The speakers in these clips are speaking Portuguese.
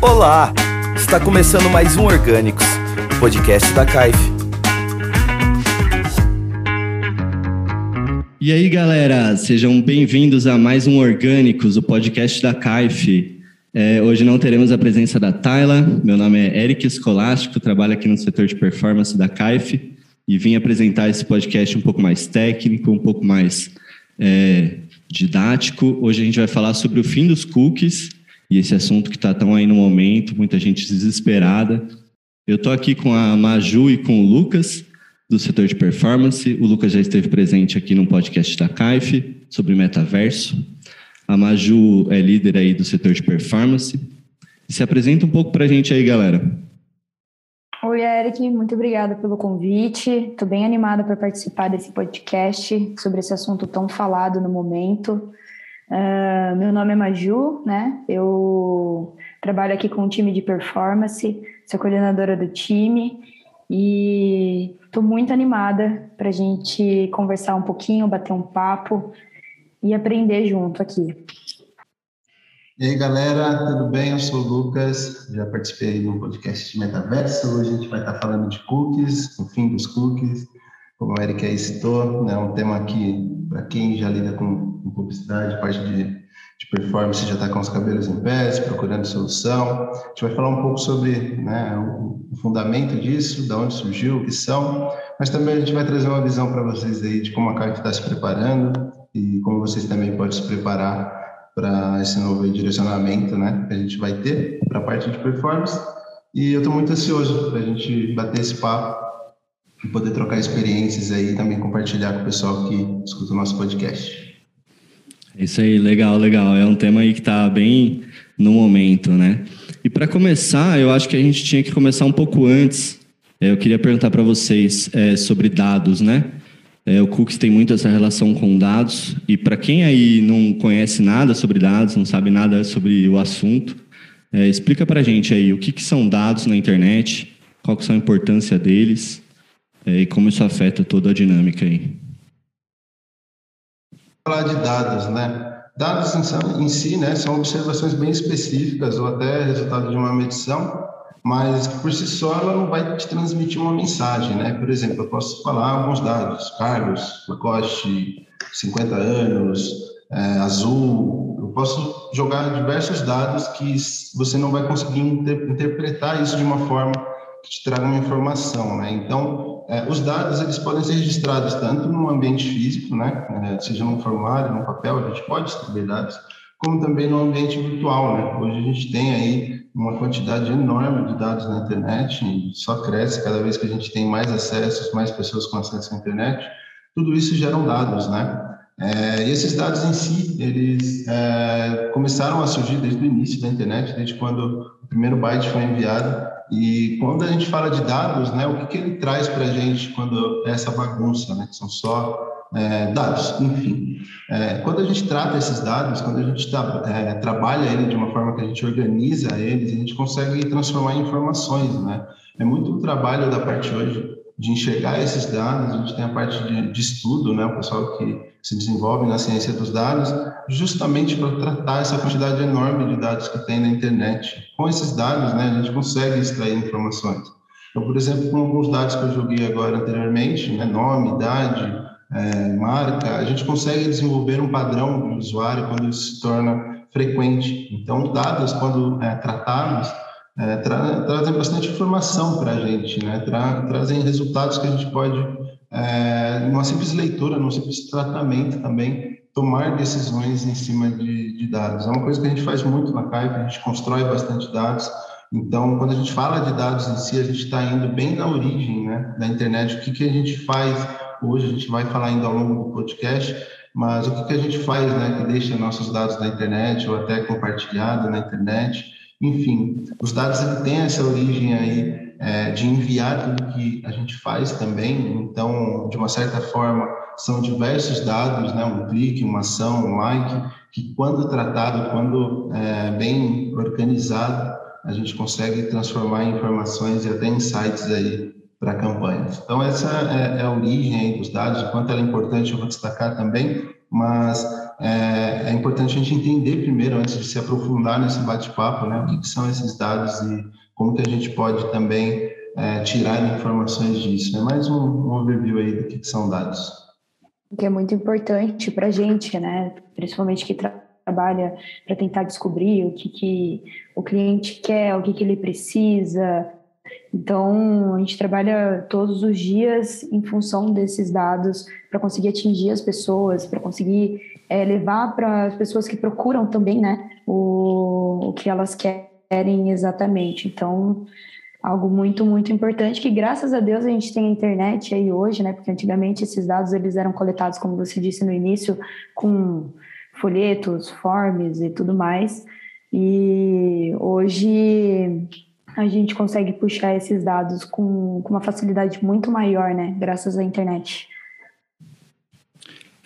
Olá! Está começando mais um Orgânicos, podcast da CAIF. E aí, galera, sejam bem-vindos a mais um Orgânicos, o podcast da CAIF. É, hoje não teremos a presença da Tayla. Meu nome é Eric Escolástico, trabalho aqui no setor de performance da CAIF e vim apresentar esse podcast um pouco mais técnico, um pouco mais é, didático. Hoje a gente vai falar sobre o fim dos cookies e esse assunto que está tão aí no momento, muita gente desesperada. Eu estou aqui com a Maju e com o Lucas, do setor de performance. O Lucas já esteve presente aqui no podcast da CAIF sobre metaverso. A Maju é líder aí do setor de performance. Se apresenta um pouco para a gente aí, galera. Oi, Eric, muito obrigada pelo convite. Estou bem animada para participar desse podcast sobre esse assunto tão falado no momento. Uh, meu nome é Maju, né? Eu trabalho aqui com o time de performance, sou coordenadora do time e estou muito animada para a gente conversar um pouquinho, bater um papo e aprender junto aqui. E aí, galera, tudo bem? Eu sou o Lucas, já participei do podcast de Metaverso. Hoje a gente vai estar falando de cookies, o fim dos cookies, como o Eric aí citou, né? um tema que, para quem já lida com, com publicidade, parte de, de performance, já está com os cabelos em pés, procurando solução. A gente vai falar um pouco sobre né, o, o fundamento disso, da onde surgiu, o que são, mas também a gente vai trazer uma visão para vocês aí de como a CARF está se preparando e como vocês também podem se preparar para esse novo direcionamento né, que a gente vai ter para a parte de performance. E eu estou muito ansioso para a gente bater esse papo e poder trocar experiências aí e também compartilhar com o pessoal que escuta o nosso podcast. Isso aí, legal, legal. É um tema aí que está bem no momento, né? E para começar, eu acho que a gente tinha que começar um pouco antes. É, eu queria perguntar para vocês é, sobre dados, né? É, o Cookies tem muito essa relação com dados. E para quem aí não conhece nada sobre dados, não sabe nada sobre o assunto, é, explica para a gente aí o que, que são dados na internet, qual que são a importância deles é, e como isso afeta toda a dinâmica aí. Falar de dados, né? Dados em si, né, são observações bem específicas ou até resultado de uma medição, mas por si só ela não vai te transmitir uma mensagem, né? Por exemplo, eu posso falar alguns dados, Carlos, Lacoste, 50 anos, é, azul, eu posso jogar diversos dados que você não vai conseguir inter interpretar isso de uma forma que te traga uma informação, né? Então, é, os dados eles podem ser registrados tanto no ambiente físico, né, é, seja num formulário, num papel, a gente pode escrever dados, como também no ambiente virtual. Né? Hoje a gente tem aí uma quantidade enorme de dados na internet, e só cresce cada vez que a gente tem mais acessos, mais pessoas com acesso à internet. Tudo isso geram dados, né? É, e esses dados em si, eles é, começaram a surgir desde o início da internet, desde quando o primeiro byte foi enviado e quando a gente fala de dados, né, o que, que ele traz para a gente quando é essa bagunça, né, que são só é, dados, enfim. É, quando a gente trata esses dados, quando a gente tá, é, trabalha ele de uma forma que a gente organiza eles, a gente consegue transformar em informações, né? É muito o trabalho da parte hoje de enxergar esses dados, a gente tem a parte de, de estudo, né, o pessoal que se desenvolve na ciência dos dados, justamente para tratar essa quantidade enorme de dados que tem na internet. Com esses dados, né, a gente consegue extrair informações. Então, por exemplo, com alguns dados que eu joguei agora anteriormente, né, nome, idade, é, marca, a gente consegue desenvolver um padrão do usuário quando ele se torna frequente. Então, dados, quando é, tratados, é, tra trazem bastante informação para a gente, né? Tra trazem resultados que a gente pode, é, numa simples leitura, num simples tratamento também, tomar decisões em cima de, de, dados. É uma coisa que a gente faz muito na CAIP, a gente constrói bastante dados. Então, quando a gente fala de dados em si, a gente está indo bem na origem né, da internet. O que, que a gente faz hoje, a gente vai falar ainda ao longo do podcast, mas o que, que a gente faz né, que deixa nossos dados na internet ou até compartilhado na internet enfim, os dados ele têm essa origem aí é, de enviar tudo que a gente faz também. Então, de uma certa forma, são diversos dados, né? Um clique, uma ação, um like, que quando tratado, quando é, bem organizado, a gente consegue transformar em informações e até insights aí para campanhas. Então, essa é, é, a origem dos dados, o quanto ela é importante, eu vou destacar também, mas é, é, importante a gente entender primeiro, antes de se aprofundar nesse bate-papo, né, o que, são esses dados e como que a gente pode também é, tirar informações disso. É mais um, um overview aí do que, são dados. Que é muito importante para a gente, né, principalmente que tra trabalha para tentar descobrir o que, que o cliente quer, o que, que ele precisa, então, a gente trabalha todos os dias em função desses dados para conseguir atingir as pessoas, para conseguir é, levar para as pessoas que procuram também, né, o, o que elas querem exatamente. Então, algo muito, muito importante que, graças a Deus, a gente tem a internet aí hoje, né, porque antigamente esses dados eles eram coletados, como você disse no início, com folhetos, forms e tudo mais. E hoje a gente consegue puxar esses dados com, com uma facilidade muito maior, né? Graças à internet.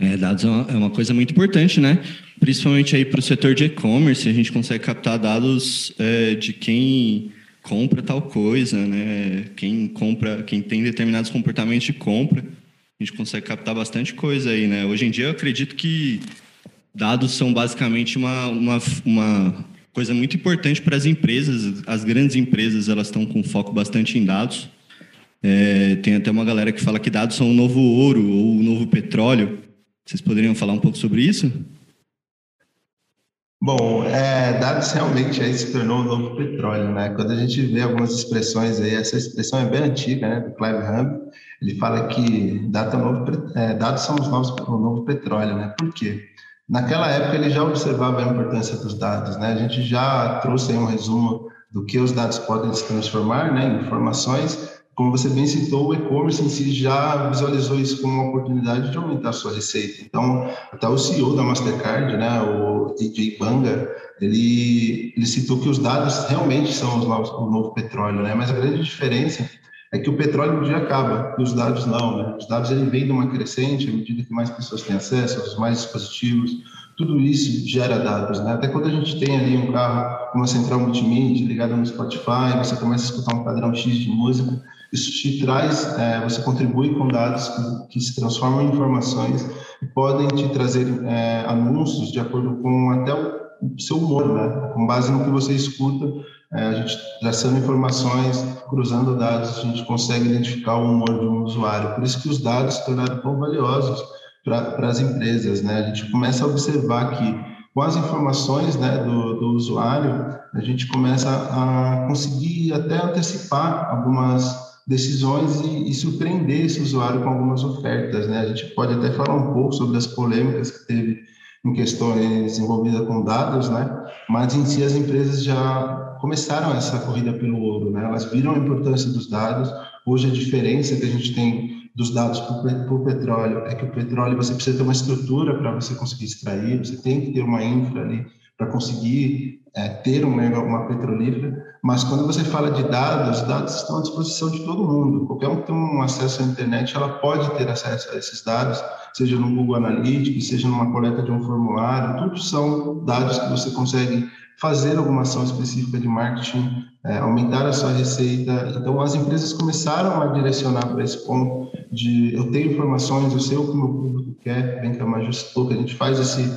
É, dados é uma, é uma coisa muito importante, né? Principalmente aí para o setor de e-commerce, a gente consegue captar dados é, de quem compra tal coisa, né? Quem compra, quem tem determinados comportamentos de compra, a gente consegue captar bastante coisa aí, né? Hoje em dia eu acredito que dados são basicamente uma, uma, uma coisa muito importante para as empresas. As grandes empresas elas estão com foco bastante em dados. É, tem até uma galera que fala que dados são o novo ouro ou o novo petróleo. Vocês poderiam falar um pouco sobre isso? Bom, é, dados realmente aí se tornou o novo petróleo, né? Quando a gente vê algumas expressões aí, essa expressão é bem antiga, né? Do Clive Hub, ele fala que data novo, é, dados são os novos, o novo petróleo, né? Por quê? Naquela época ele já observava a importância dos dados, né? A gente já trouxe aí um resumo do que os dados podem se transformar, né, em informações. Como você bem citou, o e-commerce em si já visualizou isso como uma oportunidade de aumentar a sua receita. Então, até o CEO da Mastercard, né, o DJ Banga, ele, ele citou que os dados realmente são os o novo petróleo, né? Mas a grande diferença é que o petróleo um dia acaba e os dados não, né? Os dados vem de uma crescente à medida que mais pessoas têm acesso, aos mais dispositivos, tudo isso gera dados, né? Até quando a gente tem ali um carro, uma central multimídia ligada no Spotify, você começa a escutar um padrão X de música, isso te traz, é, você contribui com dados que, se transformam em informações e podem te trazer é, anúncios de acordo com até o seu humor, né? Com base no que você escuta, é, a gente traçando informações, cruzando dados, a gente consegue identificar o humor de um usuário. Por isso que os dados se tornaram tão valiosos para as empresas, né? A gente começa a observar que com as informações né, do, do usuário, a gente começa a conseguir até antecipar algumas decisões e, e, surpreender esse usuário com algumas ofertas. Né? A gente pode até falar um pouco sobre as polêmicas que teve em questões envolvidas com dados, né? mas em si as empresas já começaram essa corrida pelo ouro, né? elas viram a importância dos dados, hoje a diferença que a gente tem dos dados para o petróleo é que o petróleo você precisa ter uma estrutura para você conseguir extrair, você tem que ter uma infra ali para conseguir é, ter uma, uma petrolífera, mas quando você fala de dados, os dados estão à disposição de todo mundo. Qualquer um que tem um acesso à internet, ela pode ter acesso a esses dados, seja no Google Analytics, seja numa coleta de um formulário, tudo são dados que você consegue fazer alguma ação específica de marketing, é, aumentar a sua receita. Então, as empresas começaram a direcionar para esse ponto de eu tenho informações, eu sei o que o meu público quer, bem que a Maju citou, que a gente faz esse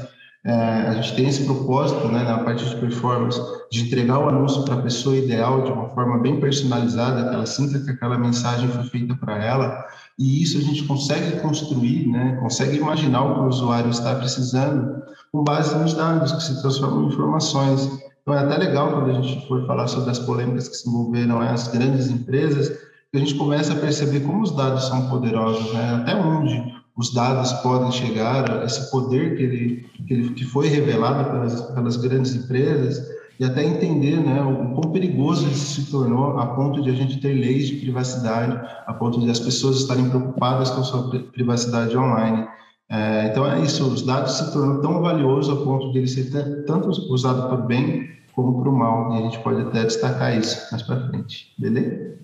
é, a gente tem esse propósito, né, na parte de performance, de entregar o anúncio para a pessoa ideal de uma forma bem personalizada, que ela sinta que aquela mensagem foi feita para ela, e isso a gente consegue construir, né, consegue imaginar o que o usuário está precisando com base nos dados que se transformam em informações. Então é até legal quando a gente for falar sobre as polêmicas que se envolveram as grandes empresas, que a gente começa a perceber como os dados são poderosos, né, até onde os dados podem chegar, esse poder que, ele, que, ele, que foi revelado pelas, pelas grandes empresas, e até entender né, o quão perigoso isso se tornou a ponto de a gente ter leis de privacidade, a ponto de as pessoas estarem preocupadas com a sua privacidade online. É, então é isso, os dados se tornam tão valiosos a ponto de eles ser tanto usados para o bem como para o mal, e a gente pode até destacar isso mais para frente, beleza?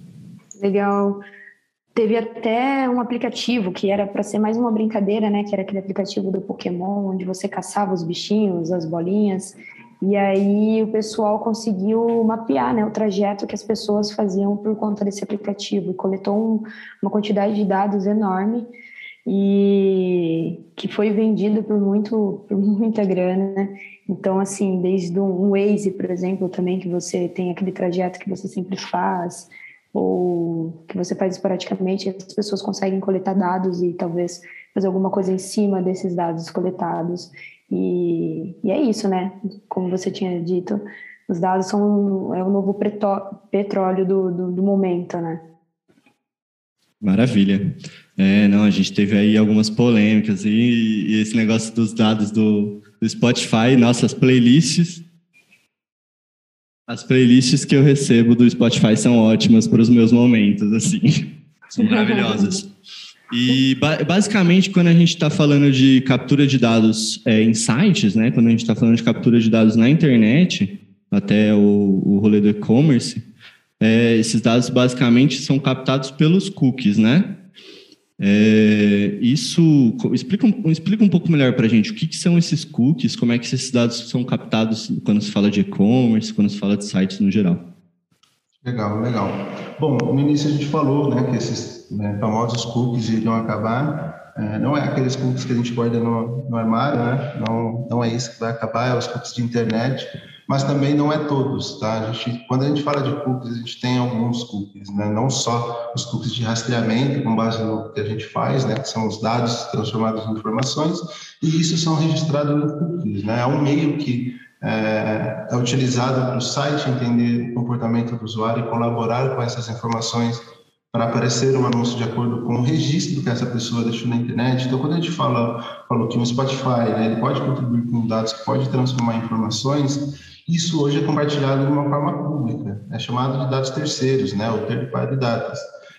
Legal. Teve até um aplicativo que era para ser mais uma brincadeira, né? Que era aquele aplicativo do Pokémon, onde você caçava os bichinhos, as bolinhas. E aí o pessoal conseguiu mapear né, o trajeto que as pessoas faziam por conta desse aplicativo e coletou um, uma quantidade de dados enorme. e que foi vendido por muito por muita grana. Né? Então, assim, desde um Waze, por exemplo, também que você tem aquele trajeto que você sempre faz, ou que você faz esporadicamente, as pessoas conseguem coletar dados e talvez fazer alguma coisa em cima desses dados coletados. E, e é isso, né? Como você tinha dito, os dados são é o novo petróleo do, do, do momento, né? Maravilha. É, não, a gente teve aí algumas polêmicas e, e esse negócio dos dados do, do Spotify, nossas playlists as playlists que eu recebo do Spotify são ótimas para os meus momentos, assim. São maravilhosas. E basicamente, quando a gente está falando de captura de dados é, em sites, né? Quando a gente está falando de captura de dados na internet, até o, o rolê do e-commerce, é, esses dados basicamente são captados pelos cookies, né? É, isso explica, explica um pouco melhor para a gente o que, que, são esses cookies, como é que esses dados são captados quando se fala de e-commerce, quando se fala de sites no geral. Legal, legal. Bom, no início a gente falou né, que esses né, famosos cookies iriam acabar. É, não é aqueles cookies que a gente guarda no, no armário, né? não, não é isso que vai acabar, é os cookies de internet mas também não é todos, tá? A gente, quando a gente fala de cookies, a gente tem alguns cookies, né? Não só os cookies de rastreamento, com base no que a gente faz, né? Que são os dados transformados em informações, e isso são registrados em cookies, né? É um meio que é, é utilizado para o site entender o comportamento do usuário e colaborar com essas informações para aparecer um anúncio de acordo com o registro que essa pessoa deixou na internet. Então, quando a gente fala, falou que um Spotify né, ele pode contribuir com dados, pode transformar informações, isso hoje é compartilhado de uma forma pública, é chamado de dados terceiros, né, ou third party data.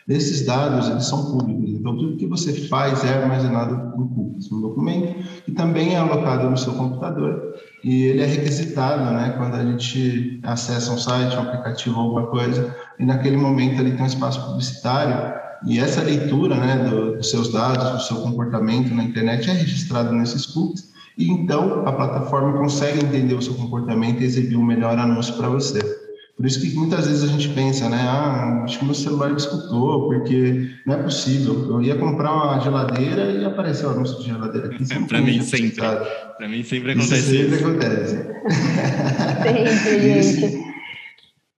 Esses dados, eles são públicos, então tudo que você faz é armazenado em cookies, um documento, que também é alocado no seu computador, e ele é requisitado, né, quando a gente acessa um site, um aplicativo, alguma coisa, e naquele momento ali tem um espaço publicitário, e essa leitura, né, do, dos seus dados, do seu comportamento na internet é registrado nesses cookies, e então a plataforma consegue entender o seu comportamento e exibir um melhor anúncio para você. Por isso que muitas vezes a gente pensa, né? Ah, acho que meu celular me escutou, porque não é possível. Eu ia comprar uma geladeira e apareceu o anúncio de geladeira aqui. É, para mim sempre. Para mim sempre acontece isso. Sempre isso. acontece. Sempre, gente.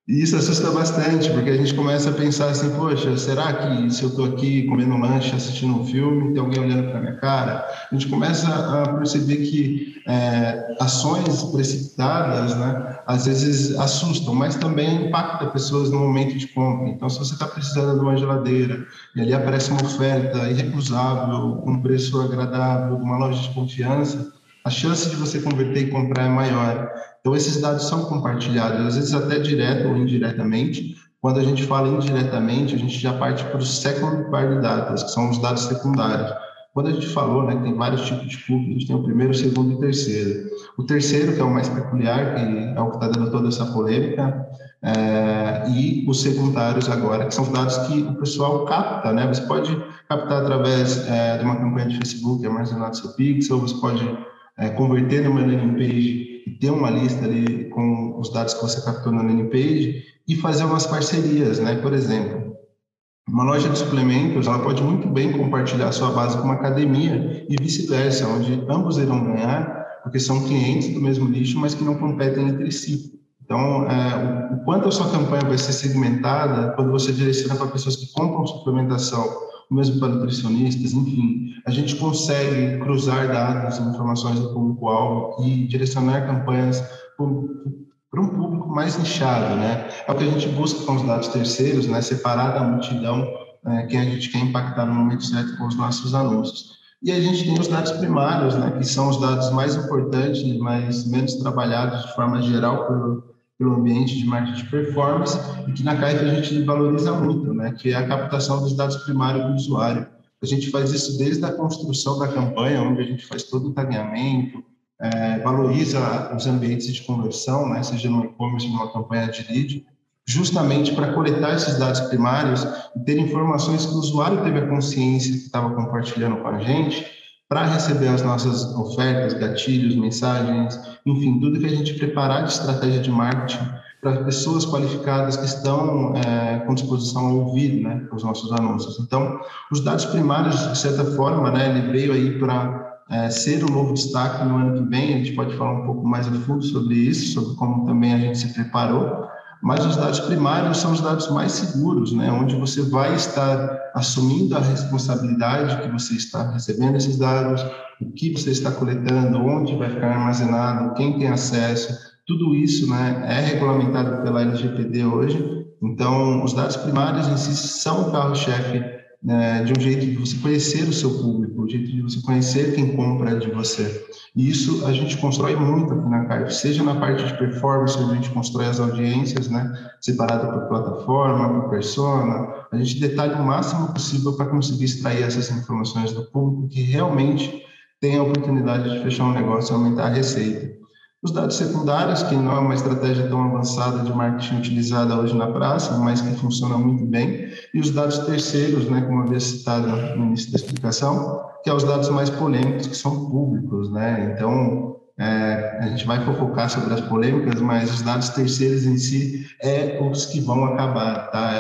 E isso assusta bastante, porque a gente começa a pensar assim, poxa, será que se eu estou aqui comendo lanche, assistindo um filme, tem alguém olhando para minha cara? A gente começa a perceber que é, ações precipitadas, né, às vezes assustam, mas também impactam pessoas no momento de compra. Então, se você está precisando de uma geladeira e ali aparece uma oferta irrecusável, com um preço agradável, uma loja de confiança, a chance de você converter e comprar é maior. Então, esses dados são compartilhados, às vezes até direto ou indiretamente. Quando a gente fala indiretamente, a gente já parte para os second party data, que são os dados secundários. Quando a gente falou, né, que tem vários tipos de cookies, a gente tem o primeiro, o segundo e o terceiro. O terceiro, que é o mais peculiar, que é o que está dando toda essa polêmica, é, e os secundários agora, que são dados que o pessoal capta, né? Você pode captar através é, de uma campanha de Facebook, armazenar seu pixel, você pode é, converter numa landing page e ter uma lista ali com os dados que você captou na landing page e fazer umas parcerias, né? Por exemplo, uma loja de suplementos, ela pode muito bem compartilhar sua base com uma academia e vice-versa, onde ambos irão ganhar, porque são clientes do mesmo nicho, mas que não competem entre si. Então, é, o quanto a sua campanha vai ser segmentada quando você direciona para pessoas que compram suplementação mesmo para nutricionistas, enfim, a gente consegue cruzar dados informações do público-alvo e direcionar campanhas para um público mais nichado, né? É o que a gente busca com os dados terceiros, né? Separar da multidão né? quem a gente quer impactar no momento certo com os nossos anúncios. E a gente tem os dados primários, né? Que são os dados mais importantes, mas menos trabalhados de forma geral pelo pelo ambiente de marketing de performance e que na CAIF a gente valoriza muito, né, que é a captação dos dados primários do usuário. A gente faz isso desde a construção da campanha, onde a gente faz todo o tagueamento, é, valoriza os ambientes de conversão, né, seja no e-commerce, numa campanha de lead, justamente para coletar esses dados primários e ter informações que o usuário teve a consciência que estava compartilhando com a gente para receber as nossas ofertas, gatilhos, mensagens, enfim, tudo que a gente preparar de estratégia de marketing para pessoas qualificadas que estão é, com disposição a ouvir né, os nossos anúncios. Então, os dados primários, de certa forma, né, ele veio aí para é, ser um novo destaque no ano que vem, a gente pode falar um pouco mais a fundo sobre isso, sobre como também a gente se preparou, mas os dados primários são os dados mais seguros, né, onde você vai estar assumindo a responsabilidade que você está recebendo esses dados, o que você está coletando, onde vai ficar armazenado, quem tem acesso, tudo isso né, é regulamentado pela LGPD hoje, então os dados primários em si são o carro-chefe de um jeito de você conhecer o seu público, um jeito de você conhecer quem compra de você. E isso a gente constrói muito aqui na CAIF, seja na parte de performance, onde a gente constrói as audiências, né, separada por plataforma, por persona, a gente detalha o máximo possível para conseguir extrair essas informações do público que realmente tem a oportunidade de fechar um negócio e aumentar a receita. Os dados secundários, que não é uma estratégia tão avançada de marketing utilizada hoje na praça, mas que funciona muito bem. E os dados terceiros, né, como havia citado no início da explicação, que é os dados mais polêmicos, que são públicos. Né? Então, é, a gente vai focar sobre as polêmicas, mas os dados terceiros em si é os que vão acabar. Tá?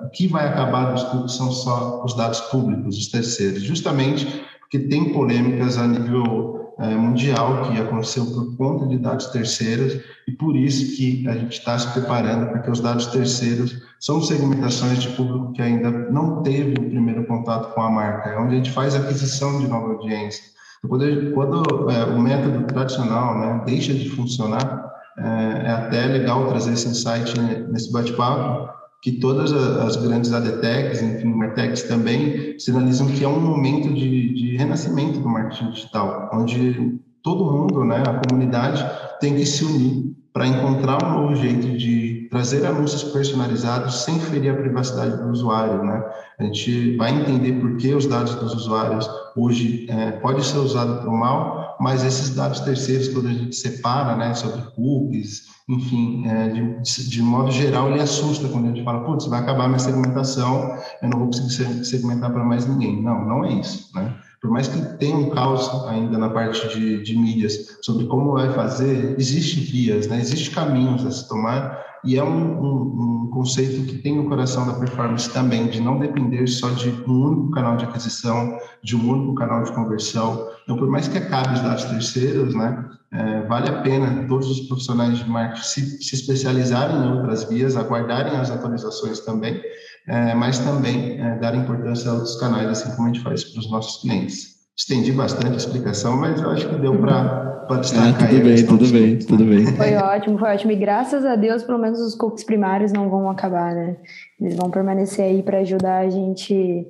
É, o que vai acabar dos cookies são só os dados públicos, os terceiros, justamente porque tem polêmicas a nível é, mundial que aconteceu por conta de dados terceiros e por isso que a gente está se preparando porque os dados terceiros são segmentações de público que ainda não teve o primeiro contato com a marca, é onde a gente faz aquisição de nova audiência. Quando, quando é, o método tradicional né, deixa de funcionar, é, é até legal trazer esse insight nesse bate-papo, que todas as grandes ADTECs, enfim, Martechs também, sinalizam que é um momento de, de renascimento do marketing digital, onde todo mundo, né, a comunidade, tem que se unir para encontrar um novo jeito de trazer anúncios personalizados sem ferir a privacidade do usuário, né? A gente vai entender por que os dados dos usuários hoje é, podem ser usados para o mal, mas esses dados terceiros, quando a gente separa, né, sobre cookies, enfim, é, de, de, modo geral, ele assusta quando a gente fala, putz, vai acabar minha segmentação, eu não vou conseguir segmentar para mais ninguém. Não, não é isso, né? Por mais que tenha um caos ainda na parte de, de mídias sobre como vai fazer, existe vias, né? Existe caminhos a se tomar e é um, um, um, conceito que tem no coração da performance também, de não depender só de um único canal de aquisição, de um único canal de conversão. Então, por mais que acabe os dados terceiros, né, é, vale a pena todos os profissionais de marketing se, se especializarem em outras vias, aguardarem as atualizações também, é, mas também é, dar importância a outros canais, assim como a gente faz para os nossos clientes. Estendi bastante a explicação, mas eu acho que deu para destacar. É, tudo bem, tudo bem, tudo bem. Foi ótimo, foi ótimo. E graças a Deus, pelo menos os cookies primários não vão acabar, né? Eles vão permanecer aí para ajudar a gente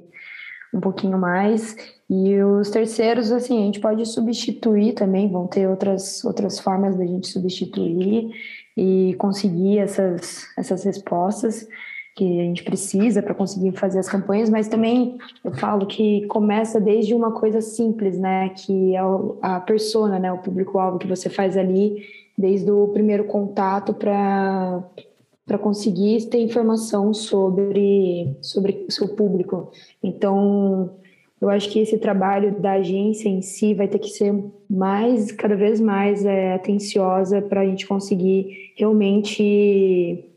um pouquinho mais. E os terceiros, assim, a gente pode substituir também, vão ter outras, outras formas da gente substituir e conseguir essas, essas respostas que a gente precisa para conseguir fazer as campanhas, mas também eu falo que começa desde uma coisa simples, né, que é a persona, né, o público-alvo que você faz ali desde o primeiro contato para para conseguir ter informação sobre sobre seu público. Então, eu acho que esse trabalho da agência em si vai ter que ser mais, cada vez mais é, atenciosa para a gente conseguir realmente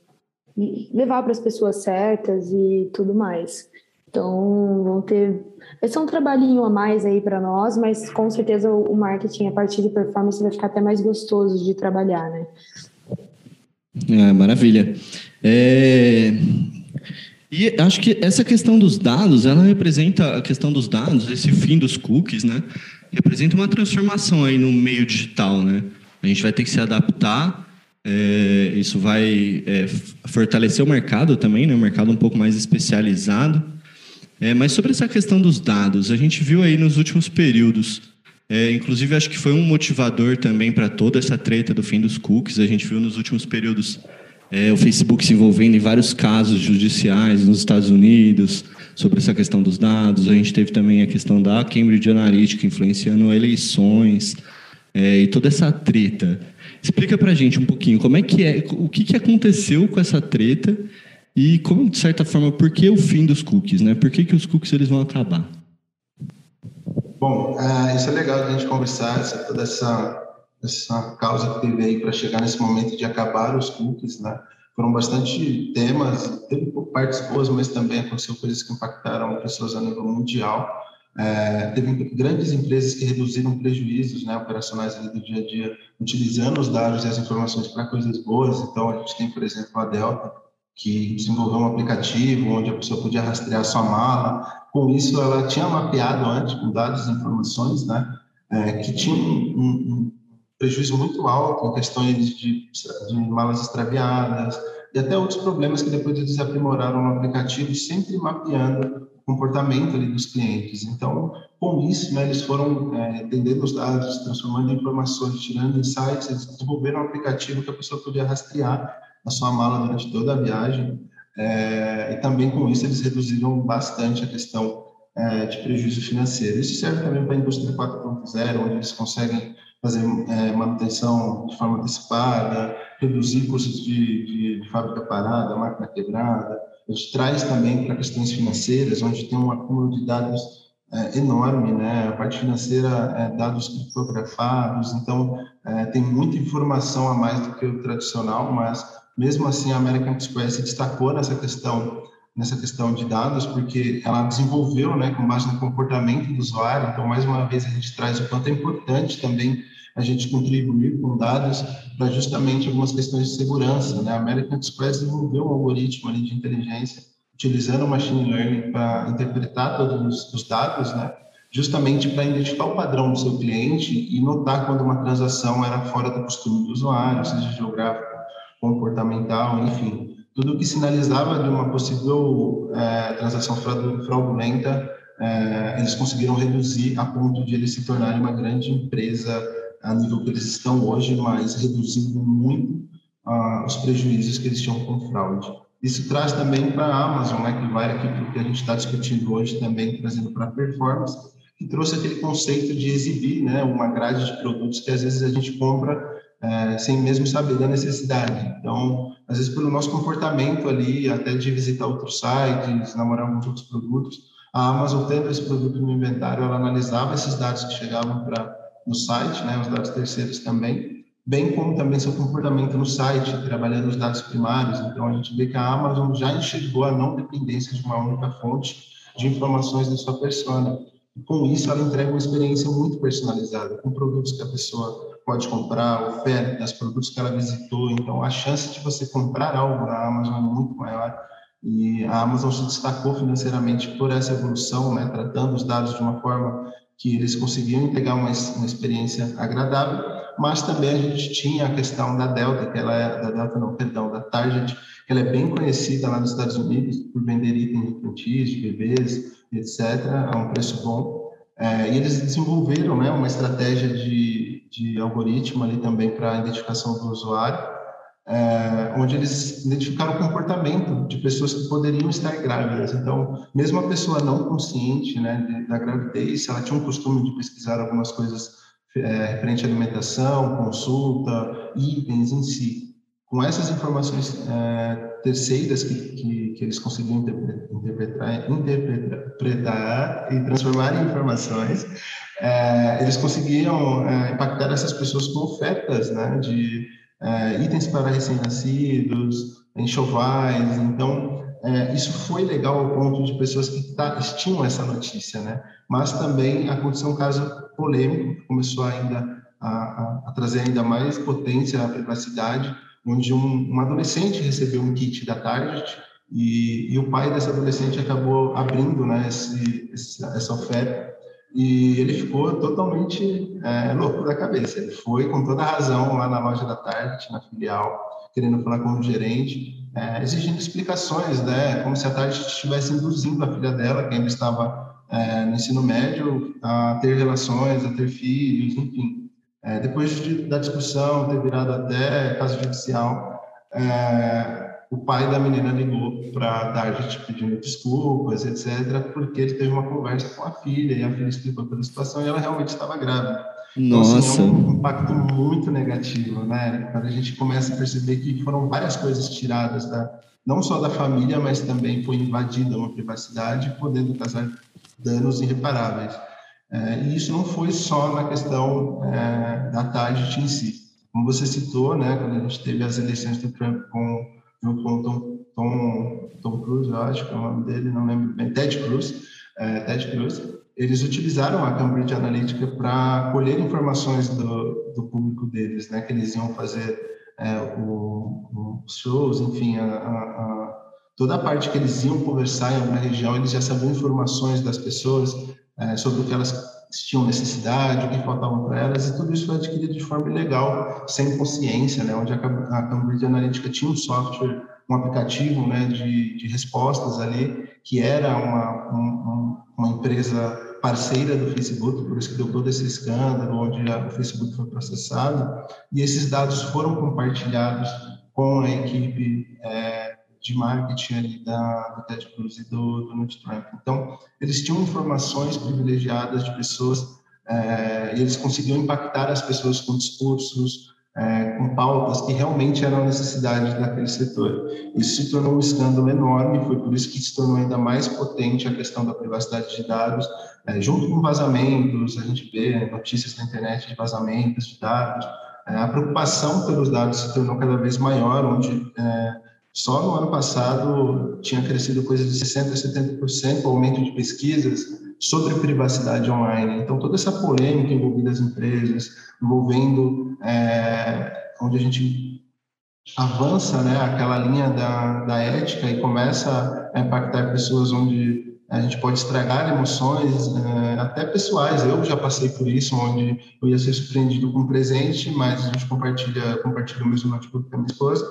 levar para as pessoas certas e tudo mais. Então, vão ter. Vai ser um trabalhinho a mais aí para nós, mas com certeza o marketing a partir de performance vai ficar até mais gostoso de trabalhar, né? Ah, maravilha. É... E acho que essa questão dos dados, ela representa a questão dos dados, esse fim dos cookies, né? Representa uma transformação aí no meio digital, né? A gente vai ter que se adaptar. É, isso vai é, fortalecer o mercado também, né? Um mercado um pouco mais especializado. É, mas sobre essa questão dos dados, a gente viu aí nos últimos períodos, é, inclusive acho que foi um motivador também para toda essa treta do fim dos cookies. A gente viu nos últimos períodos é, o Facebook se envolvendo em vários casos judiciais nos Estados Unidos sobre essa questão dos dados. A gente teve também a questão da Cambridge Analytica influenciando eleições é, e toda essa treta. Explica para a gente um pouquinho como é que é, o que, que aconteceu com essa treta e como de certa forma por que o fim dos cookies, né? Por que, que os cookies eles vão acabar? Bom, uh, isso é legal a gente conversar, essa, toda essa essa causa que teve aí para chegar nesse momento de acabar os cookies, né? Foram bastante temas, teve partes boas, mas também aconteceu coisas que impactaram pessoas a nível mundial. É, teve grandes empresas que reduziram prejuízos né, operacionais do dia a dia, utilizando os dados e as informações para coisas boas. Então, a gente tem, por exemplo, a Delta, que desenvolveu um aplicativo onde a pessoa podia rastrear sua mala. Com isso, ela tinha mapeado antes, com dados e informações, né, é, que tinha um, um, prejuízo muito alto em questões de, de malas extraviadas e até outros problemas que depois eles aprimoraram no aplicativo, sempre mapeando comportamento ali dos clientes. Então, com isso, né, eles foram é, entendendo os dados, transformando em informações, tirando insights, eles desenvolveram um aplicativo que a pessoa podia rastrear a sua mala durante toda a viagem. É, e também com isso eles reduziram bastante a questão é, de prejuízo financeiro. Isso serve também para a indústria 4.0, onde eles conseguem fazer é, manutenção de forma antecipada, reduzir custos de, de, de, fábrica parada, máquina quebrada. A gente traz também para questões financeiras, onde tem um acúmulo de dados é, enorme, né? A parte financeira, é, dados criptografados, então é, tem muita informação a mais do que o tradicional, mas mesmo assim a American Express se destacou nessa questão nessa questão de dados, porque ela desenvolveu, né, com base no comportamento do usuário. Então, mais uma vez, a gente traz o quanto é importante também a gente contribuir com dados para justamente algumas questões de segurança. Né? A American Express desenvolveu um algoritmo ali de inteligência utilizando o machine learning para interpretar todos os dados, né? justamente para identificar o padrão do seu cliente e notar quando uma transação era fora do costume do usuário, seja geográfico, comportamental, enfim. Tudo que sinalizava de uma possível é, transação fraudulenta, é, eles conseguiram reduzir a ponto de eles se tornarem uma grande empresa a nível que eles estão hoje, mas reduzindo muito ah, os prejuízos que eles tinham com fraude. Isso traz também para a Amazon, né, que vai aqui para o que a gente está discutindo hoje também, trazendo para a performance, que trouxe aquele conceito de exibir né, uma grade de produtos que às vezes a gente compra é, sem mesmo saber da necessidade. Então, às vezes pelo nosso comportamento ali, até de visitar outros sites, namorar com outros produtos, a Amazon tendo esse produto no inventário, ela analisava esses dados que chegavam para no site, né, os dados terceiros também, bem como também seu comportamento no site, trabalhando os dados primários. Então, a gente vê que a Amazon já enxergou a não dependência de uma única fonte de informações da sua persona. E com isso, ela entrega uma experiência muito personalizada, com produtos que a pessoa pode comprar, ofertas, produtos que ela visitou. Então, a chance de você comprar algo na Amazon é muito maior. E a Amazon se destacou financeiramente por essa evolução, né, tratando os dados de uma forma que eles conseguiam entregar uma, uma experiência agradável, mas também a gente tinha a questão da Delta, que ela é, da Delta não, perdão, da Target, que ela é bem conhecida lá nos Estados Unidos por vender itens infantis, de bebês, etc., a um preço bom. É, e eles desenvolveram né, uma estratégia de, de algoritmo ali também para a identificação do usuário, é, onde eles identificaram o comportamento de pessoas que poderiam estar grávidas. Então, mesmo a pessoa não consciente né, da gravidez, ela tinha um costume de pesquisar algumas coisas é, referente à alimentação, consulta, itens em si, com essas informações é, terceiras que, que, que, eles conseguiam interpretar, interpretar e transformar em informações, é, eles conseguiam é, impactar essas pessoas com ofertas né, de é, itens para recém-nascidos, enxovais. Então, é, isso foi legal ao ponto de pessoas que tá, tinham essa notícia, né? Mas também aconteceu um caso polêmico, que começou ainda a, a, a trazer ainda mais potência à privacidade, onde um, um adolescente recebeu um kit da Target e, e, o pai desse adolescente acabou abrindo né, esse, essa oferta e ele ficou totalmente é, louco da cabeça. Ele foi com toda a razão lá na loja da Target, na filial, querendo falar com o gerente, é, exigindo explicações, né, como se a Target estivesse induzindo a filha dela, que ainda estava é, no ensino médio, a ter relações, a ter filhos, enfim. É, depois de, da discussão ter virado até caso judicial, é, o pai da menina ligou para a Target pedindo desculpas, etc., porque ele teve uma conversa com a filha e a filha explicou toda a situação e ela realmente estava grávida. Nossa. Então, assim, é um impacto muito negativo, né? Quando a gente começa a perceber que foram várias coisas tiradas da, não só da família, mas também foi invadida uma privacidade, podendo causar danos irreparáveis. É, e isso não foi só na questão é, da target em si. Como você citou, né, quando a gente teve as eleições do Trump com, com Tom, Tom, Tom Cruise, eu acho que é o nome dele, não lembro bem, Ted Cruz, é, Ted Cruz, eles utilizaram a Cambridge Analytica para colher informações do, do público deles, né, que eles iam fazer é, os shows, enfim, a, a, toda a parte que eles iam conversar em alguma região, eles já sabiam informações das pessoas é, sobre o que elas tinham necessidade, o que faltava para elas, e tudo isso foi adquirido de forma ilegal, sem consciência, né, onde a, a Cambridge Analytica tinha um software, um aplicativo né, de, de respostas ali, que era uma, um, uma empresa parceira do Facebook, por isso que deu todo esse escândalo, onde o Facebook foi processado, e esses dados foram compartilhados com a equipe é, de marketing ali da, do Ted Cruz e do Donald Trump. Então, eles tinham informações privilegiadas de pessoas é, e eles conseguiam impactar as pessoas com discursos, é, com pautas que realmente eram necessidade daquele setor. Isso se tornou um escândalo enorme, foi por isso que se tornou ainda mais potente a questão da privacidade de dados, é, junto com vazamentos, a gente vê notícias na internet de vazamentos de dados, a preocupação pelos dados se tornou cada vez maior, onde é, só no ano passado tinha crescido coisa de 60% a 70% o aumento de pesquisas sobre privacidade online. Então, toda essa polêmica envolvendo as empresas, envolvendo é, onde a gente avança né, aquela linha da, da ética e começa a impactar pessoas onde a gente pode estragar emoções, é, até pessoais. Eu já passei por isso, onde eu ia ser surpreendido com um presente, mas a gente compartilha, compartilha o mesmo notebook com a minha esposa,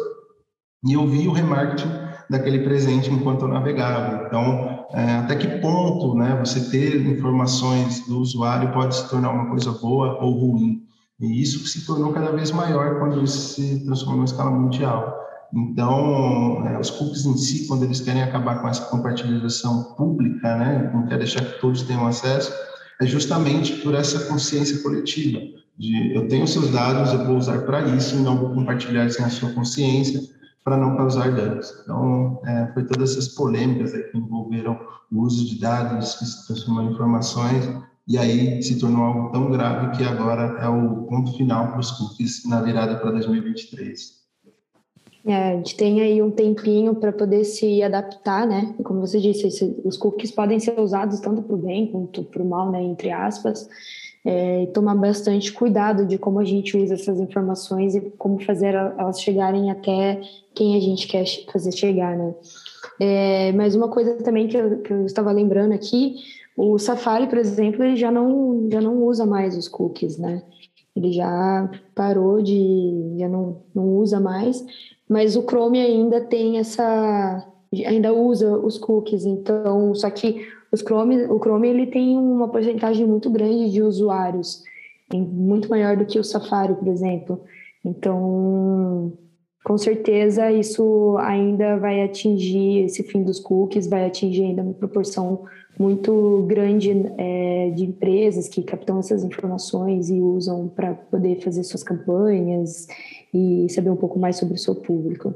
e eu vi o remarketing daquele presente enquanto eu navegava. Então, é, até que ponto né, você ter informações do usuário pode se tornar uma coisa boa ou ruim? E isso se tornou cada vez maior quando isso se transformou em escala mundial. Então, é, os cookies em si, quando eles querem acabar com essa compartilhação pública, né, não quer deixar que todos tenham acesso, é justamente por essa consciência coletiva de eu tenho seus dados, eu vou usar para isso não vou compartilhar sem a sua consciência para não causar danos. Então, é, foi todas essas polêmicas que envolveram o uso de dados que se transformou em informações e aí se tornou algo tão grave que agora é o ponto final para os cookies na virada para 2023. É, a gente tem aí um tempinho para poder se adaptar, né? Como você disse, os cookies podem ser usados tanto para o bem quanto para o mal, né? Entre aspas é, tomar bastante cuidado de como a gente usa essas informações e como fazer elas chegarem até quem a gente quer fazer chegar, né? É, mas uma coisa também que eu, que eu, estava lembrando aqui, o Safari, por exemplo, ele já não, já não usa mais os cookies, né? Ele já parou de, já não, não usa mais, mas o Chrome ainda tem essa, ainda usa os cookies, então, só que os Chrome, o Chrome ele tem uma porcentagem muito grande de usuários, muito maior do que o Safari, por exemplo. Então, com certeza isso ainda vai atingir esse fim dos cookies, vai atingir ainda uma proporção muito grande é, de empresas que captam essas informações e usam para poder fazer suas campanhas e saber um pouco mais sobre o seu público.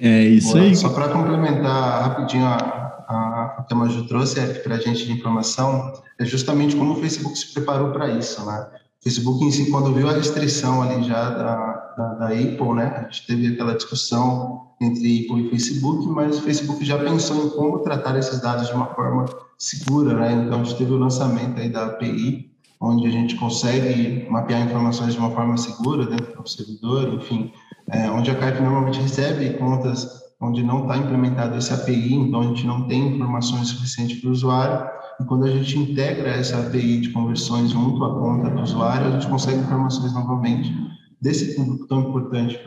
É isso aí. Só para complementar rapidinho a, a, que a Maju trouxe para a gente de informação é justamente como o Facebook se preparou para isso, né? O Facebook, em si, quando viu a restrição ali já da, da, da, Apple, né? A gente teve aquela discussão entre Apple e Facebook, mas o Facebook já pensou em como tratar esses dados de uma forma segura, né? Então, a gente teve o lançamento aí da API, onde a gente consegue mapear informações de uma forma segura dentro do servidor, enfim, é, onde a CAIF normalmente recebe contas onde não está implementado esse API, então a gente não tem informações suficientes para o usuário, e quando a gente integra essa API de conversões junto à conta do usuário, a gente consegue informações novamente desse público tão importante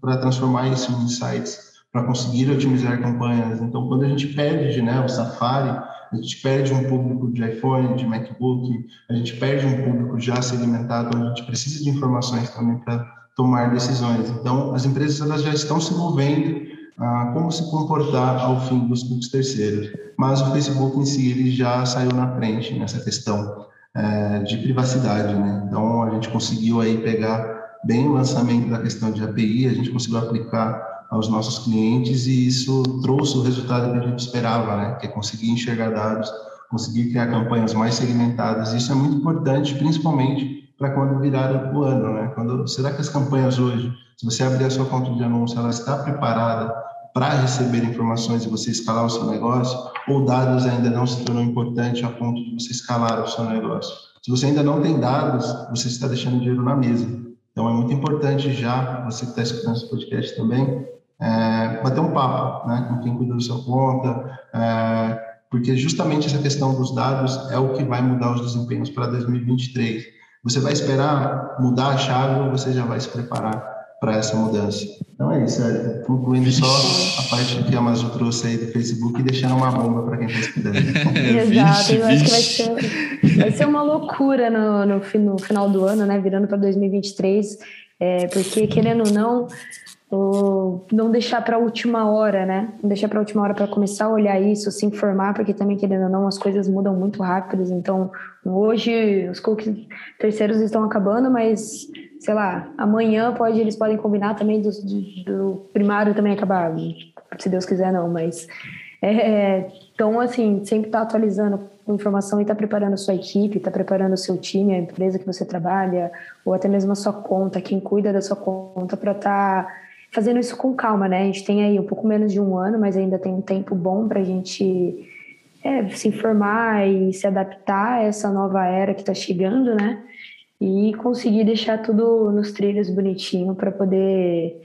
para transformar isso em insights, para conseguir otimizar campanhas. Então, quando a gente perde né, o Safari, a gente perde um público de iPhone, de MacBook, a gente perde um público já segmentado, a gente precisa de informações também para tomar decisões. Então, as empresas elas já estão se movendo ah, como se comportar ao fim dos cookies terceiros. Mas o Facebook em si ele já saiu na frente nessa questão é, de privacidade, né? Então a gente conseguiu aí pegar bem o lançamento da questão de API, a gente conseguiu aplicar aos nossos clientes e isso trouxe o resultado que a gente esperava, né? Que é conseguir enxergar dados, conseguir criar campanhas mais segmentadas. Isso é muito importante, principalmente para quando virar o ano, né? Quando, será que as campanhas hoje, se você abrir a sua conta de anúncio, ela está preparada para receber informações e você escalar o seu negócio, ou dados ainda não se tornou importante a ponto de você escalar o seu negócio? Se você ainda não tem dados, você está deixando dinheiro na mesa. Então, é muito importante já, você que está escutando esse podcast também, é, bater um papo né, com quem cuida da sua conta, é, porque justamente essa questão dos dados é o que vai mudar os desempenhos para 2023. Você vai esperar mudar a chave ou você já vai se preparar para essa mudança? Então é isso, é, concluindo só a parte que a Mazu trouxe aí do Facebook e deixando uma bomba para quem está escutando. Exato, eu acho que vai ser, vai ser uma loucura no, no, no final do ano, né? Virando para 2023, é, porque querendo ou não ou não deixar para a última hora, né? Não deixar para a última hora para começar a olhar isso, se informar, porque também, querendo ou não, as coisas mudam muito rápido. Então, hoje os cookies terceiros estão acabando, mas, sei lá, amanhã pode, eles podem combinar também do, do, primário também acabar, se Deus quiser, não, mas. É, então, assim, sempre tá atualizando informação e tá preparando a sua equipe, tá preparando o seu time, a empresa que você trabalha, ou até mesmo a sua conta, quem cuida da sua conta, para. Tá fazendo isso com calma, né? A gente tem aí um pouco menos de um ano, mas ainda tem um tempo bom para a gente é, se informar e se adaptar a essa nova era que está chegando, né? E conseguir deixar tudo nos trilhos bonitinho para poder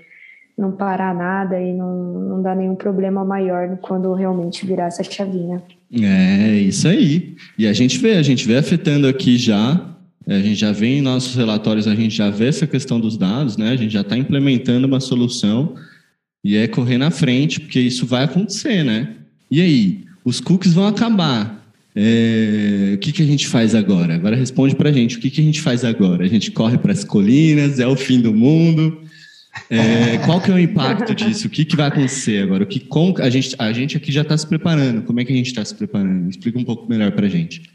não parar nada e não, não dar nenhum problema maior quando realmente virar essa chavinha. É, isso aí. E a gente vê, a gente vê afetando aqui já a gente já vê em nossos relatórios, a gente já vê essa questão dos dados, né? A gente já está implementando uma solução e é correr na frente, porque isso vai acontecer, né? E aí, os cookies vão acabar. É, o que, que a gente faz agora? Agora responde para a gente. O que, que a gente faz agora? A gente corre para as colinas? É o fim do mundo? É, qual que é o impacto disso? O que, que vai acontecer agora? O que, a, gente, a gente aqui já está se preparando. Como é que a gente está se preparando? Explica um pouco melhor para a gente.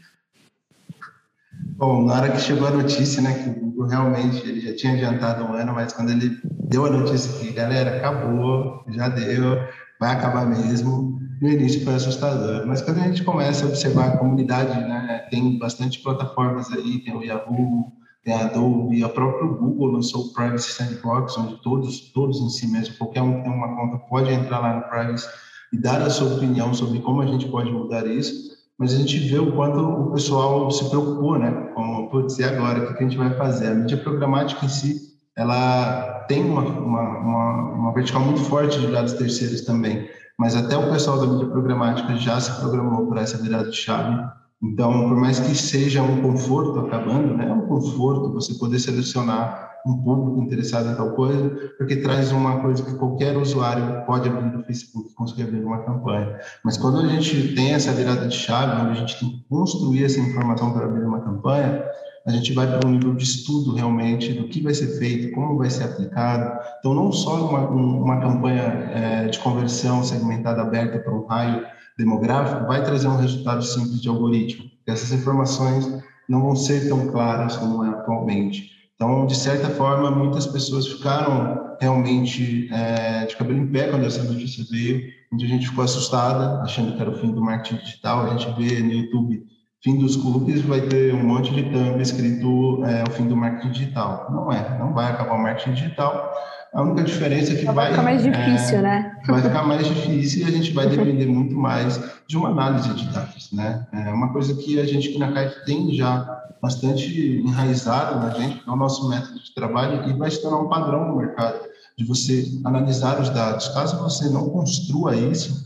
Bom, na hora que chegou a notícia, né, que o Google realmente ele já tinha adiantado um ano, mas quando ele deu a notícia que, galera, acabou, já deu, vai acabar mesmo, no início foi assustador. Mas quando a gente começa a observar a comunidade, né, tem bastante plataformas aí, tem o Yahoo, tem a Adobe, a própria Google lançou o Privacy Sandbox, onde todos, todos em si mesmo, qualquer um que tem uma conta pode entrar lá no Privacy e dar a sua opinião sobre como a gente pode mudar isso mas a gente vê o quanto o pessoal se preocupou, né? Como, putz, e agora? O que a gente vai fazer? A mídia programática em si, ela tem uma, uma, uma, uma vertical muito forte de dados terceiros também, mas até o pessoal da mídia programática já se programou para essa virada de chave. Então, por mais que seja um conforto acabando, né? É um conforto você poder selecionar um público interessado em tal coisa, porque traz uma coisa que qualquer usuário pode abrir no Facebook, conseguir abrir uma campanha. Mas quando a gente tem essa virada de chave, onde a gente tem que construir essa informação para abrir uma campanha, a gente vai para um nível de estudo realmente do que vai ser feito, como vai ser aplicado. Então, não só uma, uma campanha é, de conversão segmentada aberta para um raio demográfico vai trazer um resultado simples de algoritmo. Essas informações não vão ser tão claras como é atualmente. Então, de certa forma, muitas pessoas ficaram realmente é, de cabelo em pé quando essa notícia veio. Muita gente ficou assustada, achando que era o fim do marketing digital. A gente vê no YouTube, fim dos clubes, vai ter um monte de thumb escrito é, o fim do marketing digital. Não é, não vai acabar o marketing digital. A única diferença é que vai, vai ficar mais difícil, é, né? Vai ficar mais difícil e a gente vai depender muito mais de uma análise de dados, né? É uma coisa que a gente aqui na CAIF tem já bastante enraizado na gente, que é o nosso método de trabalho, e vai se tornar um padrão no mercado, de você analisar os dados. Caso você não construa isso,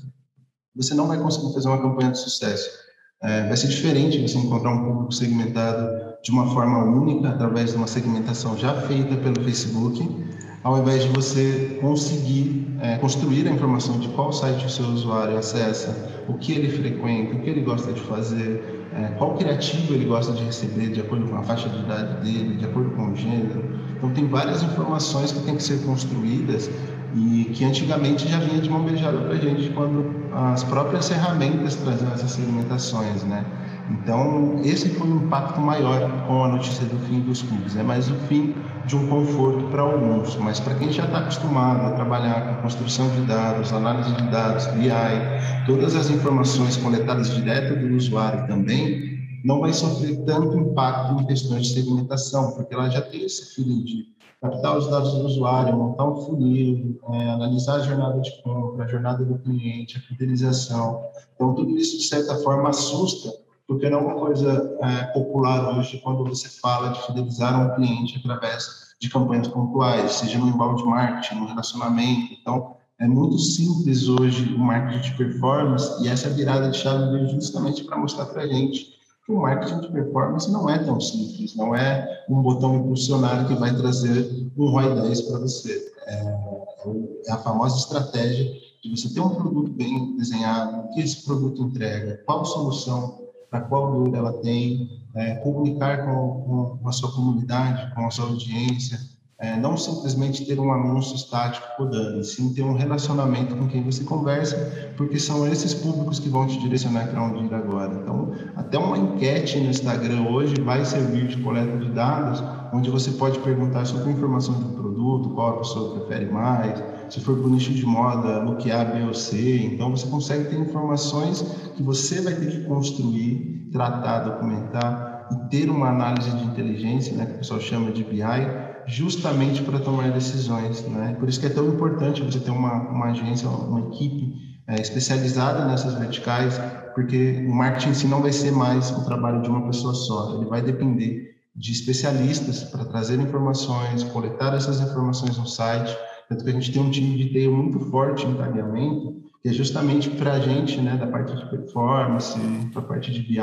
você não vai conseguir fazer uma campanha de sucesso. É, vai ser diferente você encontrar um público segmentado de uma forma única, através de uma segmentação já feita pelo Facebook, ao invés de você conseguir é, construir a informação de qual site o seu usuário acessa, o que ele frequenta, o que ele gosta de fazer, é, qual criativo ele gosta de receber de acordo com a faixa de idade dele, de acordo com o gênero. Então, tem várias informações que têm que ser construídas e que antigamente já vinha de mão beijada para a gente quando as próprias ferramentas traziam essas segmentações, né? Então, esse foi o impacto maior com a notícia do fim dos clubes, é mais o fim de um conforto para alguns, mas para quem já está acostumado a trabalhar com construção de dados, análise de dados, BI, todas as informações coletadas direto do usuário também, não vai sofrer tanto impacto em questões de segmentação, porque ela já tem esse feeling de captar os dados do usuário, montar um funil, é, analisar a jornada de compra, a jornada do cliente, a fidelização. Então, tudo isso, de certa forma, assusta, porque não é uma coisa é, popular hoje quando você fala de fidelizar um cliente através de campanhas pontuais, seja no inbound marketing, no relacionamento. Então, é muito simples hoje o marketing de performance e essa virada de chave veio justamente para mostrar para a gente que o marketing de performance não é tão simples, não é um botão impulsionário que vai trazer um ROI 10 para você. É, é a famosa estratégia de você ter um produto bem desenhado, o que esse produto entrega, qual solução para qual dor ela tem, é, comunicar com, com, a sua comunidade, com a sua audiência, é, não simplesmente ter um anúncio estático podando, sim ter um relacionamento com quem você conversa, porque são esses públicos que vão te direcionar para onde ir agora. Então, até uma enquete no Instagram hoje vai servir de coleta de dados, onde você pode perguntar sobre informação do produto, qual a pessoa prefere mais, se for para o nicho de moda, look A, B ou C. Então, você consegue ter informações que você vai ter que construir, tratar, documentar e ter uma análise de inteligência, né, que o pessoal chama de BI, justamente para tomar decisões. Né? Por isso que é tão importante você ter uma, uma agência, uma equipe é, especializada nessas verticais, porque o marketing em si não vai ser mais o trabalho de uma pessoa só, ele vai depender de especialistas para trazer informações, coletar essas informações no site, tanto que a gente tem um time de TI muito forte em pagamento, que é justamente para a gente, né, da parte de performance, para a parte de BI,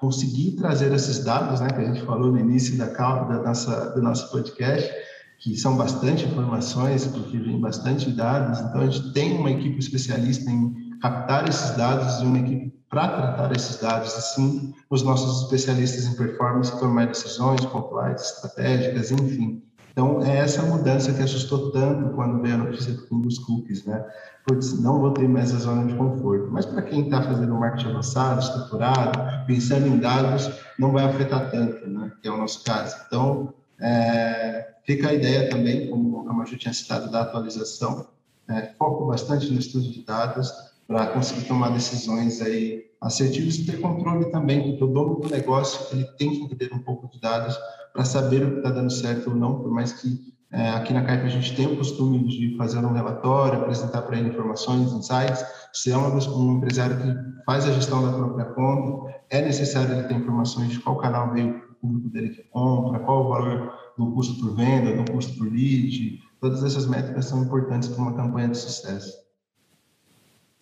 conseguir trazer esses dados, né, que a gente falou no início da, da nossa, do nosso podcast, que são bastante informações, porque vem bastante dados, então a gente tem uma equipe especialista em captar esses dados e uma equipe para tratar esses dados, assim, os nossos especialistas em performance tomar decisões pontuais, estratégicas, enfim. Então, é essa mudança que assustou tanto quando veio a notícia do fim cookies, né? Putz, não vou ter mais a zona de conforto. Mas para quem está fazendo marketing avançado, estruturado, pensando em dados, não vai afetar tanto, né? Que é o nosso caso. Então, é, fica a ideia também, como a Maju tinha citado, da atualização. É, foco bastante no estudo de dados para conseguir tomar decisões aí assertivas e ter controle também, porque o dono do negócio ele tem que entender um pouco de dados para saber o que está dando certo ou não, por mais que é, aqui na CAIP a gente tem o costume de fazer um relatório, apresentar para ele informações, insights. Se é uma, um empresário que faz a gestão da própria conta, é necessário ele ter informações de qual canal veio o público dele que compra, qual o valor do custo por venda, do custo por lead. Todas essas métricas são importantes para uma campanha de sucesso.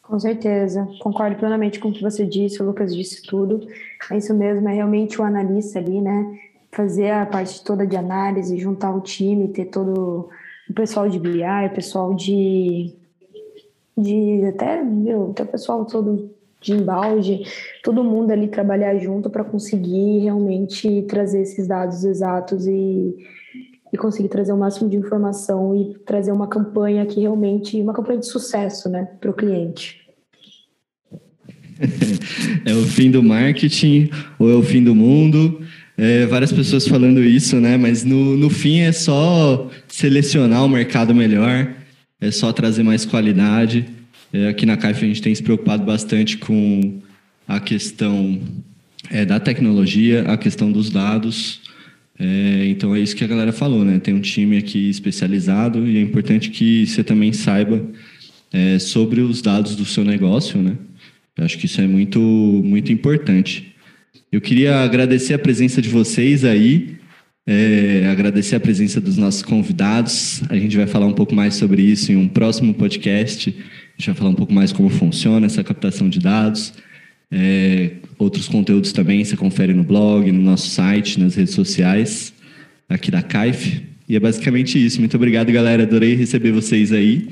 Com certeza, concordo plenamente com o que você disse, o Lucas disse tudo. É isso mesmo, é realmente o analista ali, né? Fazer a parte toda de análise, juntar o time, ter todo o pessoal de BI, pessoal de, de até, meu, até o pessoal todo de embalde, todo mundo ali trabalhar junto para conseguir realmente trazer esses dados exatos e, e conseguir trazer o máximo de informação e trazer uma campanha que realmente, uma campanha de sucesso, né, para o cliente. é o fim do marketing ou é o fim do mundo? É, várias pessoas falando isso, né? Mas no, no fim é só selecionar o mercado melhor, é só trazer mais qualidade. É, aqui na CAIF a gente tem se preocupado bastante com a questão é, da tecnologia, a questão dos dados. É, então é isso que a galera falou, né? Tem um time aqui especializado e é importante que você também saiba é, sobre os dados do seu negócio, né? Eu acho que isso é muito, muito importante. Eu queria agradecer a presença de vocês aí, é, agradecer a presença dos nossos convidados. A gente vai falar um pouco mais sobre isso em um próximo podcast. A gente vai falar um pouco mais como funciona essa captação de dados. É, outros conteúdos também você confere no blog, no nosso site, nas redes sociais aqui da CAIF. E é basicamente isso. Muito obrigado, galera. Adorei receber vocês aí.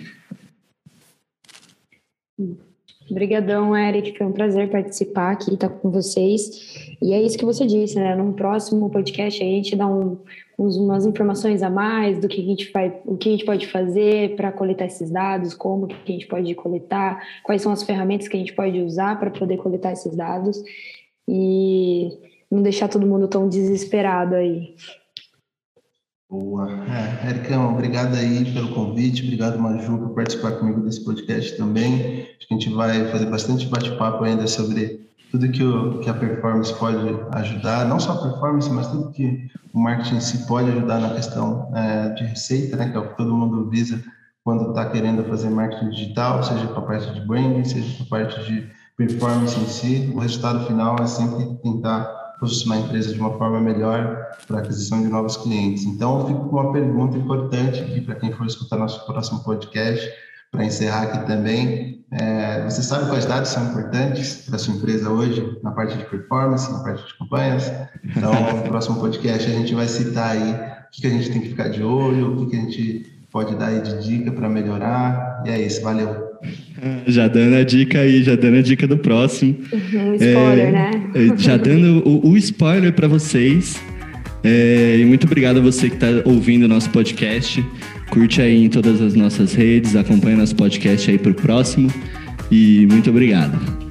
Obrigadão, Eric. Foi um prazer participar aqui, estar com vocês. E é isso que você disse, né? Num próximo podcast a gente dá um, uns, umas informações a mais do que a gente vai, o que a gente pode fazer para coletar esses dados, como que a gente pode coletar, quais são as ferramentas que a gente pode usar para poder coletar esses dados e não deixar todo mundo tão desesperado aí. Boa. É, Ericão, obrigado aí pelo convite, obrigado Maju por participar comigo desse podcast também. Acho que a gente vai fazer bastante bate-papo ainda sobre tudo que, o, que a performance pode ajudar, não só a performance, mas tudo que o marketing si pode ajudar na questão é, de receita, né, que é o que todo mundo visa quando está querendo fazer marketing digital, seja para a parte de branding, seja para a parte de performance em si. O resultado final é sempre tentar posicionar a empresa de uma forma melhor para aquisição de novos clientes. Então, eu fico com uma pergunta importante aqui para quem for escutar nosso próximo podcast, para encerrar aqui também. É, você sabe quais dados são importantes para a sua empresa hoje, na parte de performance, na parte de campanhas? Então, no próximo podcast, a gente vai citar aí o que, que a gente tem que ficar de olho, o que, que a gente pode dar aí de dica para melhorar. E é isso, valeu. Já dando a dica aí, já dando a dica do próximo. Uhum, spoiler, é, né? É, já dando o, o spoiler para vocês. É, e muito obrigado a você que está ouvindo o nosso podcast. Curte aí em todas as nossas redes, acompanha nosso podcast aí para o próximo. E muito obrigado.